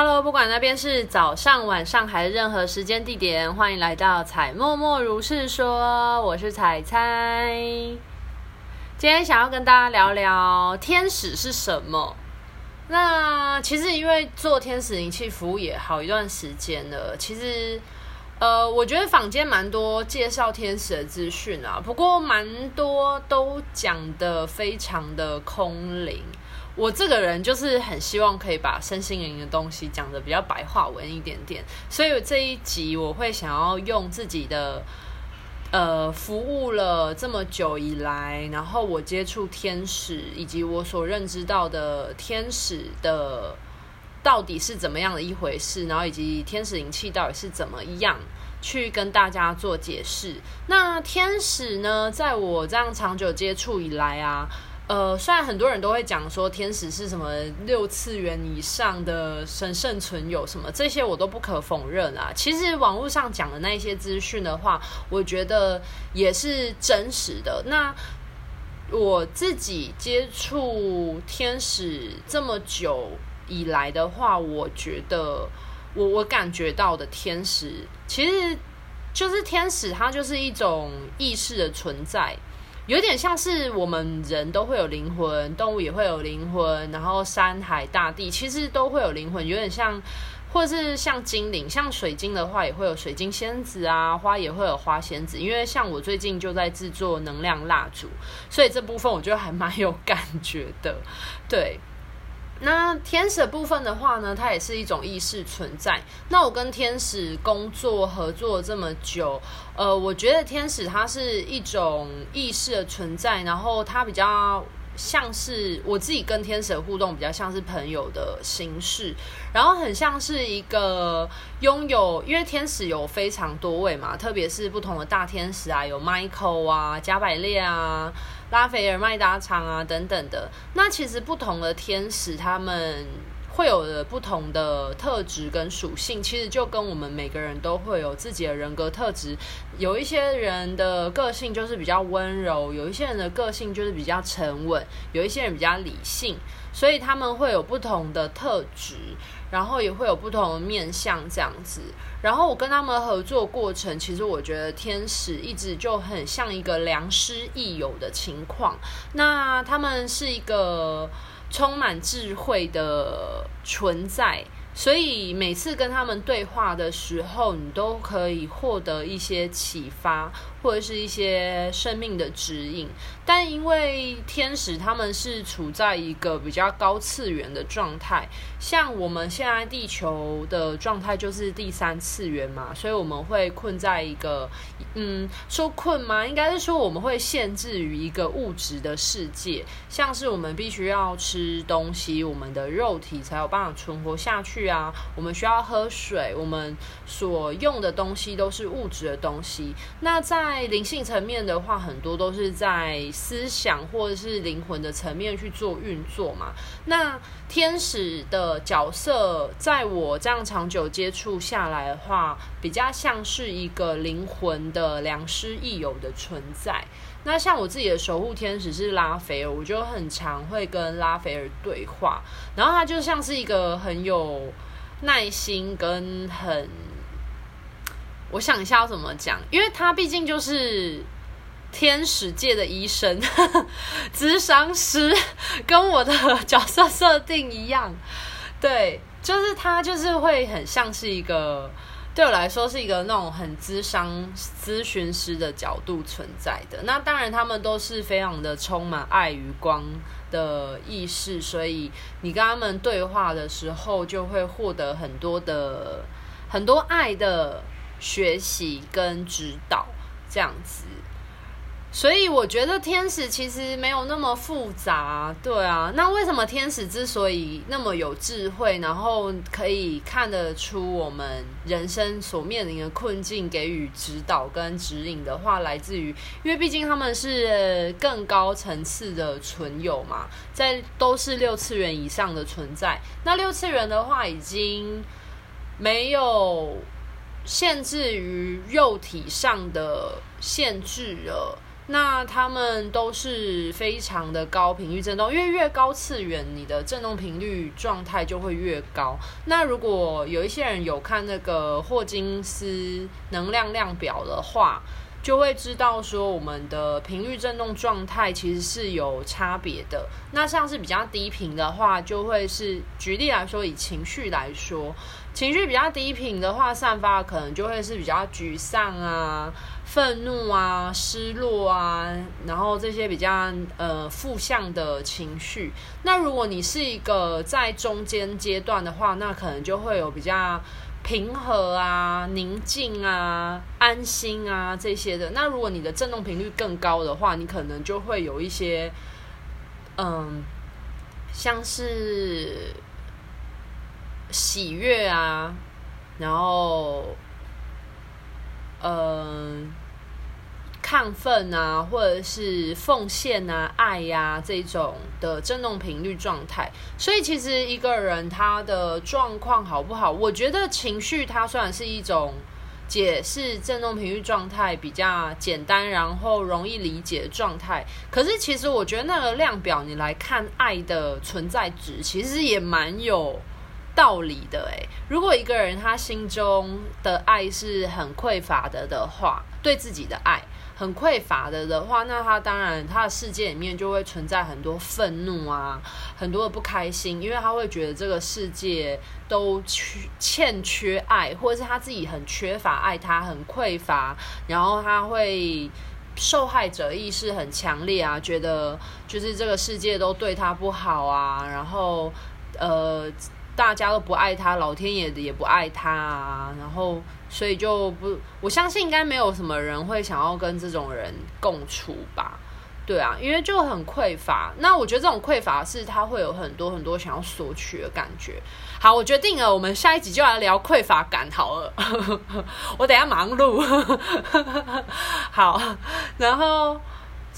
Hello，不管那边是早上、晚上还是任何时间地点，欢迎来到彩默默如是说，我是彩彩。今天想要跟大家聊聊天使是什么。那其实因为做天使灵气服务也好一段时间了，其实呃，我觉得坊间蛮多介绍天使的资讯啊，不过蛮多都讲得非常的空灵。我这个人就是很希望可以把身心灵的东西讲得比较白话文一点点，所以这一集我会想要用自己的呃服务了这么久以来，然后我接触天使以及我所认知到的天使的到底是怎么样的一回事，然后以及天使灵气到底是怎么样去跟大家做解释。那天使呢，在我这样长久接触以来啊。呃，虽然很多人都会讲说天使是什么六次元以上的神圣存有什么，这些我都不可否认啊。其实网络上讲的那些资讯的话，我觉得也是真实的。那我自己接触天使这么久以来的话，我觉得我我感觉到的天使，其实就是天使，它就是一种意识的存在。有点像是我们人都会有灵魂，动物也会有灵魂，然后山海大地其实都会有灵魂，有点像，或是像精灵，像水晶的话也会有水晶仙子啊，花也会有花仙子。因为像我最近就在制作能量蜡烛，所以这部分我觉得还蛮有感觉的，对。那天使部分的话呢，它也是一种意识存在。那我跟天使工作合作这么久，呃，我觉得天使它是一种意识的存在，然后它比较像是我自己跟天使的互动，比较像是朋友的形式，然后很像是一个拥有，因为天使有非常多位嘛，特别是不同的大天使啊，有 Michael 啊、加百列啊。拉斐尔、麦达长啊，等等的。那其实不同的天使，他们会有的不同的特质跟属性，其实就跟我们每个人都会有自己的人格特质。有一些人的个性就是比较温柔，有一些人的个性就是比较沉稳，有一些人比较理性，所以他们会有不同的特质。然后也会有不同的面相这样子，然后我跟他们合作过程，其实我觉得天使一直就很像一个良师益友的情况。那他们是一个充满智慧的存在。所以每次跟他们对话的时候，你都可以获得一些启发，或者是一些生命的指引。但因为天使他们是处在一个比较高次元的状态，像我们现在地球的状态就是第三次元嘛，所以我们会困在一个，嗯，说困吗？应该是说我们会限制于一个物质的世界，像是我们必须要吃东西，我们的肉体才有办法存活下去。啊，我们需要喝水，我们所用的东西都是物质的东西。那在灵性层面的话，很多都是在思想或者是灵魂的层面去做运作嘛。那天使的角色，在我这样长久接触下来的话，比较像是一个灵魂的良师益友的存在。那像我自己的守护天使是拉斐尔，我就很常会跟拉斐尔对话，然后他就像是一个很有耐心跟很，我想一下要怎么讲，因为他毕竟就是天使界的医生、咨商师，跟我的角色设定一样，对，就是他就是会很像是一个。对我来说是一个那种很咨商咨询师的角度存在的。那当然，他们都是非常的充满爱与光的意识，所以你跟他们对话的时候，就会获得很多的很多爱的学习跟指导，这样子。所以我觉得天使其实没有那么复杂，对啊。那为什么天使之所以那么有智慧，然后可以看得出我们人生所面临的困境，给予指导跟指引的话，来自于，因为毕竟他们是更高层次的存有嘛，在都是六次元以上的存在。那六次元的话，已经没有限制于肉体上的限制了。那他们都是非常的高频率振动，因为越高次元，你的振动频率状态就会越高。那如果有一些人有看那个霍金斯能量量表的话，就会知道说我们的频率振动状态其实是有差别的。那像是比较低频的话，就会是举例来说，以情绪来说，情绪比较低频的话，散发可能就会是比较沮丧啊。愤怒啊，失落啊，然后这些比较呃负向的情绪。那如果你是一个在中间阶段的话，那可能就会有比较平和啊、宁静啊、安心啊这些的。那如果你的振动频率更高的话，你可能就会有一些嗯，像是喜悦啊，然后。嗯，亢奋啊，或者是奉献啊、爱呀、这种的振动频率状态。所以，其实一个人他的状况好不好，我觉得情绪它虽然是一种解释振动频率状态比较简单，然后容易理解的状态。可是，其实我觉得那个量表你来看爱的存在值，其实也蛮有。道理的诶，如果一个人他心中的爱是很匮乏的的话，对自己的爱很匮乏的的话，那他当然他的世界里面就会存在很多愤怒啊，很多的不开心，因为他会觉得这个世界都缺欠缺爱，或者是他自己很缺乏爱，他很匮乏，然后他会受害者意识很强烈啊，觉得就是这个世界都对他不好啊，然后呃。大家都不爱他，老天爷的也不爱他啊，然后所以就不，我相信应该没有什么人会想要跟这种人共处吧？对啊，因为就很匮乏。那我觉得这种匮乏是他会有很多很多想要索取的感觉。好，我决定了，我们下一集就来聊匮乏感好了。我等下忙碌。好，然后。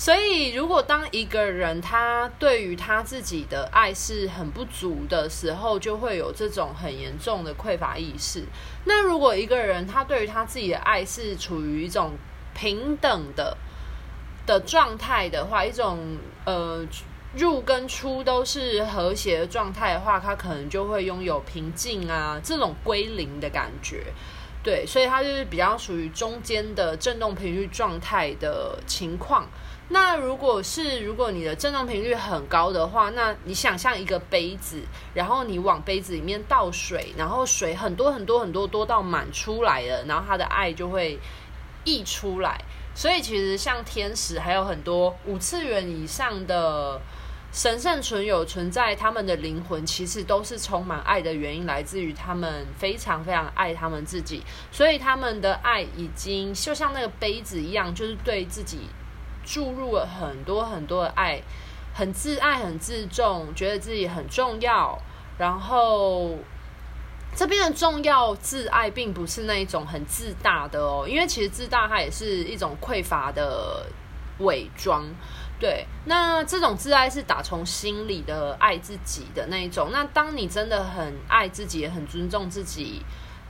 所以，如果当一个人他对于他自己的爱是很不足的时候，就会有这种很严重的匮乏意识。那如果一个人他对于他自己的爱是处于一种平等的的状态的话，一种呃入跟出都是和谐的状态的话，他可能就会拥有平静啊这种归零的感觉。对，所以他就是比较属于中间的振动频率状态的情况。那如果是如果你的振动频率很高的话，那你想象一个杯子，然后你往杯子里面倒水，然后水很多很多很多多到满出来了，然后他的爱就会溢出来。所以其实像天使还有很多五次元以上的神圣存有存在，他们的灵魂其实都是充满爱的原因，来自于他们非常非常爱他们自己，所以他们的爱已经就像那个杯子一样，就是对自己。注入了很多很多的爱，很自爱、很自重，觉得自己很重要。然后这边的重要、自爱，并不是那一种很自大的哦，因为其实自大它也是一种匮乏的伪装。对，那这种自爱是打从心里的爱自己的那一种。那当你真的很爱自己，也很尊重自己。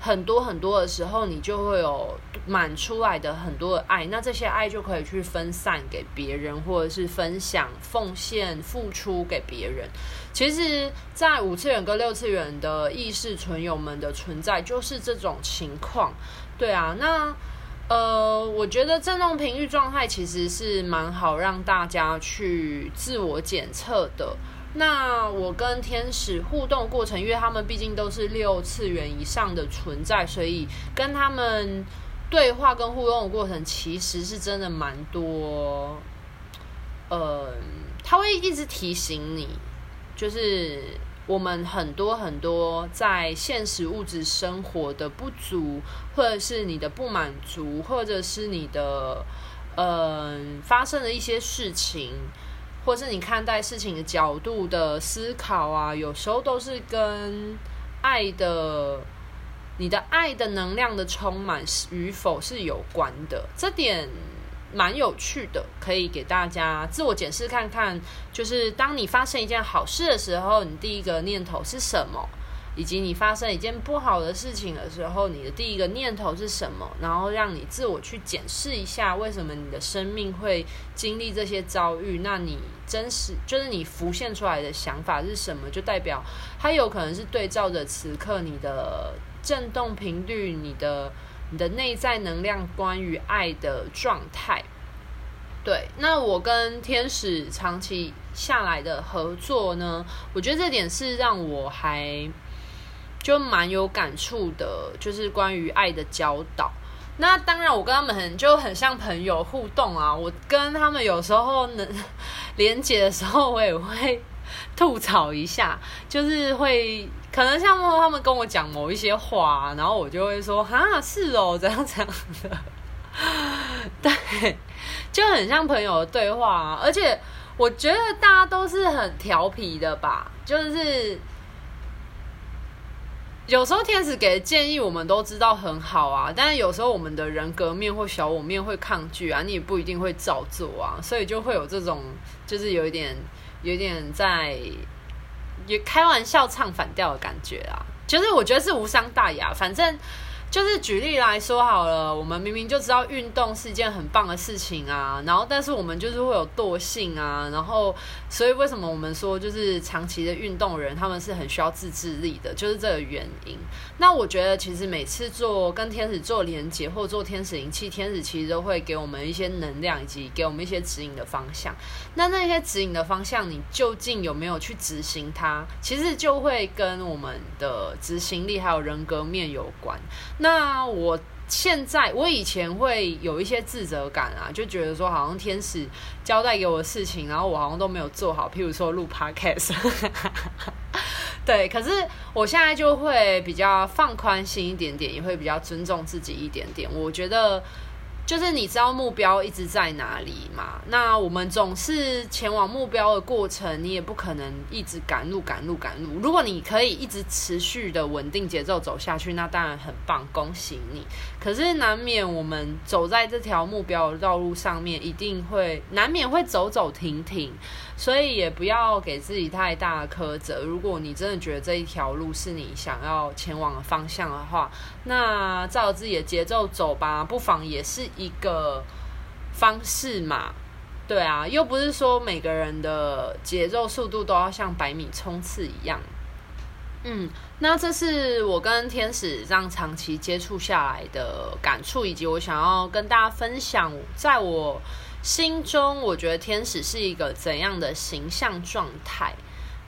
很多很多的时候，你就会有满出来的很多的爱，那这些爱就可以去分散给别人，或者是分享、奉献、付出给别人。其实，在五次元跟六次元的意识存有们的存在，就是这种情况。对啊，那呃，我觉得振动频率状态其实是蛮好让大家去自我检测的。那我跟天使互动过程，因为他们毕竟都是六次元以上的存在，所以跟他们对话跟互动的过程，其实是真的蛮多。呃，他会一直提醒你，就是我们很多很多在现实物质生活的不足，或者是你的不满足，或者是你的呃发生的一些事情。或是你看待事情的角度的思考啊，有时候都是跟爱的、你的爱的能量的充满与否是有关的。这点蛮有趣的，可以给大家自我检视看看。就是当你发生一件好事的时候，你第一个念头是什么？以及你发生一件不好的事情的时候，你的第一个念头是什么？然后让你自我去检视一下，为什么你的生命会经历这些遭遇？那你真实就是你浮现出来的想法是什么？就代表它有可能是对照着此刻你的振动频率，你的你的内在能量，关于爱的状态。对，那我跟天使长期下来的合作呢，我觉得这点是让我还就蛮有感触的，就是关于爱的教导。那当然，我跟他们很就很像朋友互动啊。我跟他们有时候能连接的时候，我也会吐槽一下，就是会可能像他们跟我讲某一些话，然后我就会说啊，是哦，这样这样的。对。就很像朋友的对话啊，而且我觉得大家都是很调皮的吧，就是有时候天使给的建议我们都知道很好啊，但是有时候我们的人格面或小我面会抗拒啊，你也不一定会照做啊，所以就会有这种就是有一点有一点在也开玩笑唱反调的感觉啊，就是我觉得是无伤大雅，反正。就是举例来说好了，我们明明就知道运动是一件很棒的事情啊，然后但是我们就是会有惰性啊，然后所以为什么我们说就是长期的运动人他们是很需要自制力的，就是这个原因。那我觉得其实每次做跟天使做连接或做天使灵气，天使其实都会给我们一些能量以及给我们一些指引的方向。那那些指引的方向，你究竟有没有去执行它？其实就会跟我们的执行力还有人格面有关。那我现在，我以前会有一些自责感啊，就觉得说好像天使交代给我的事情，然后我好像都没有做好，譬如说录 podcast，对。可是我现在就会比较放宽心一点点，也会比较尊重自己一点点。我觉得。就是你知道目标一直在哪里嘛？那我们总是前往目标的过程，你也不可能一直赶路、赶路、赶路。如果你可以一直持续的稳定节奏走下去，那当然很棒，恭喜你。可是难免我们走在这条目标的道路上面，一定会难免会走走停停。所以也不要给自己太大的苛责。如果你真的觉得这一条路是你想要前往的方向的话，那照自己的节奏走吧，不妨也是一个方式嘛。对啊，又不是说每个人的节奏速度都要像百米冲刺一样。嗯，那这是我跟天使这样长期接触下来的感触，以及我想要跟大家分享，在我。心中，我觉得天使是一个怎样的形象状态，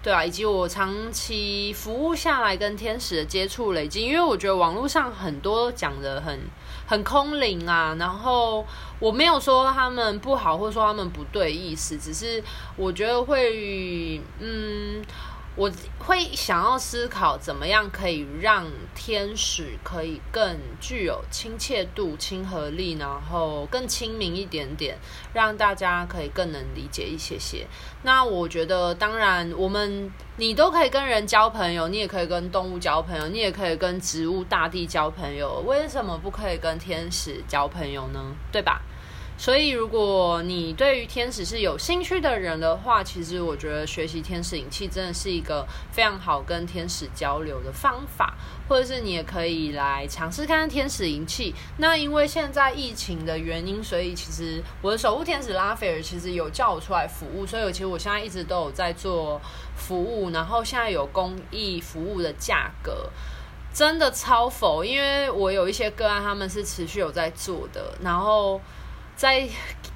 对啊，以及我长期服务下来跟天使的接触累积，因为我觉得网络上很多讲的很很空灵啊，然后我没有说他们不好，或者说他们不对意思，只是我觉得会，嗯。我会想要思考怎么样可以让天使可以更具有亲切度、亲和力，然后更亲民一点点，让大家可以更能理解一些些。那我觉得，当然，我们你都可以跟人交朋友，你也可以跟动物交朋友，你也可以跟植物、大地交朋友，为什么不可以跟天使交朋友呢？对吧？所以，如果你对于天使是有兴趣的人的话，其实我觉得学习天使灵气真的是一个非常好跟天使交流的方法，或者是你也可以来尝试看看天使灵气。那因为现在疫情的原因，所以其实我的守护天使拉斐尔其实有叫我出来服务，所以其实我现在一直都有在做服务，然后现在有公益服务的价格真的超否，因为我有一些个案他们是持续有在做的，然后。在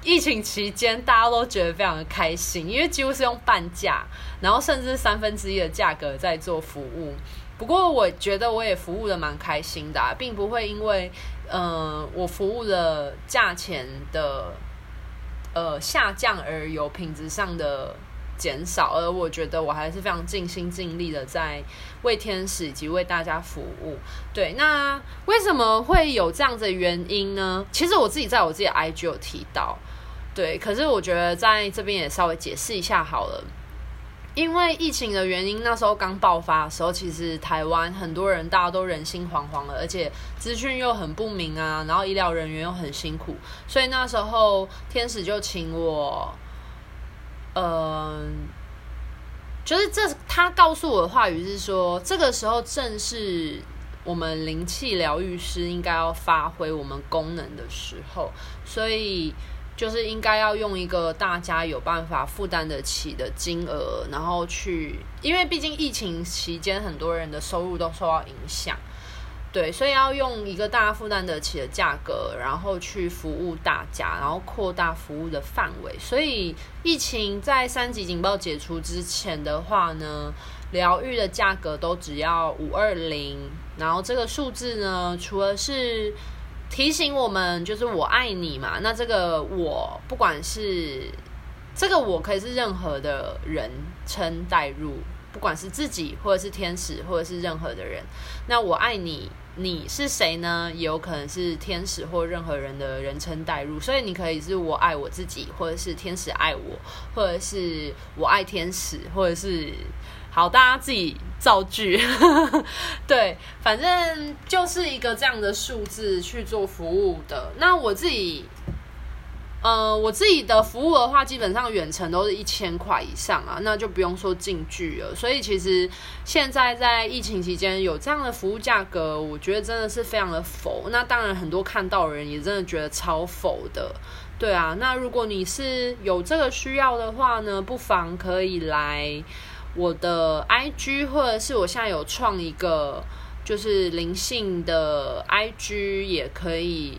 疫情期间，大家都觉得非常的开心，因为几乎是用半价，然后甚至三分之一的价格在做服务。不过，我觉得我也服务的蛮开心的，并不会因为，呃，我服务的价钱的，呃，下降而有品质上的。减少，而我觉得我还是非常尽心尽力的在为天使以及为大家服务。对，那为什么会有这样的原因呢？其实我自己在我自己的 IG 有提到，对，可是我觉得在这边也稍微解释一下好了。因为疫情的原因，那时候刚爆发的时候，其实台湾很多人大家都人心惶惶了，而且资讯又很不明啊，然后医疗人员又很辛苦，所以那时候天使就请我。嗯，就是这他告诉我的话语是说，这个时候正是我们灵气疗愈师应该要发挥我们功能的时候，所以。就是应该要用一个大家有办法负担得起的金额，然后去，因为毕竟疫情期间很多人的收入都受到影响，对，所以要用一个大家负担得起的价格，然后去服务大家，然后扩大服务的范围。所以疫情在三级警报解除之前的话呢，疗愈的价格都只要五二零，然后这个数字呢，除了是。提醒我们，就是我爱你嘛。那这个我，不管是这个我，可以是任何的人称代入，不管是自己，或者是天使，或者是任何的人。那我爱你，你是谁呢？有可能是天使或任何人的人称代入。所以你可以是我爱我自己，或者是天使爱我，或者是我爱天使，或者是。好，大家自己造句，对，反正就是一个这样的数字去做服务的。那我自己，呃，我自己的服务的话，基本上远程都是一千块以上啊，那就不用说近距了。所以其实现在在疫情期间有这样的服务价格，我觉得真的是非常的否。那当然，很多看到的人也真的觉得超否的，对啊。那如果你是有这个需要的话呢，不妨可以来。我的 IG 或者是我现在有创一个就是灵性的 IG，也可以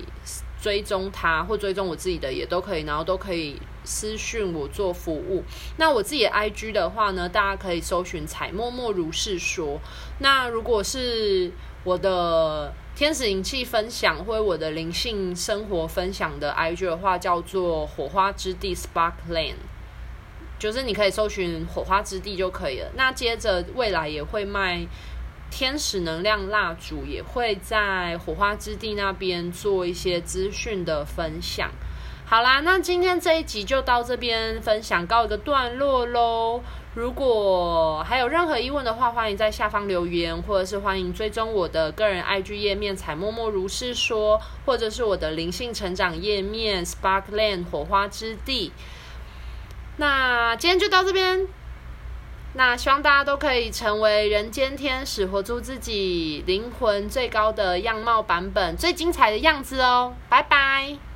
追踪他，或追踪我自己的也都可以，然后都可以私讯我做服务。那我自己的 IG 的话呢，大家可以搜寻“彩默默如是说”。那如果是我的天使灵气分享或我的灵性生活分享的 IG 的话，叫做“火花之地 Sparkland”。就是你可以搜寻火花之地就可以了。那接着未来也会卖天使能量蜡烛，也会在火花之地那边做一些资讯的分享。好啦，那今天这一集就到这边分享告一个段落喽。如果还有任何疑问的话，欢迎在下方留言，或者是欢迎追踪我的个人 IG 页面“采默默如是说”，或者是我的灵性成长页面 “Sparkland 火花之地”。那今天就到这边，那希望大家都可以成为人间天使，活出自己灵魂最高的样貌版本，最精彩的样子哦！拜拜。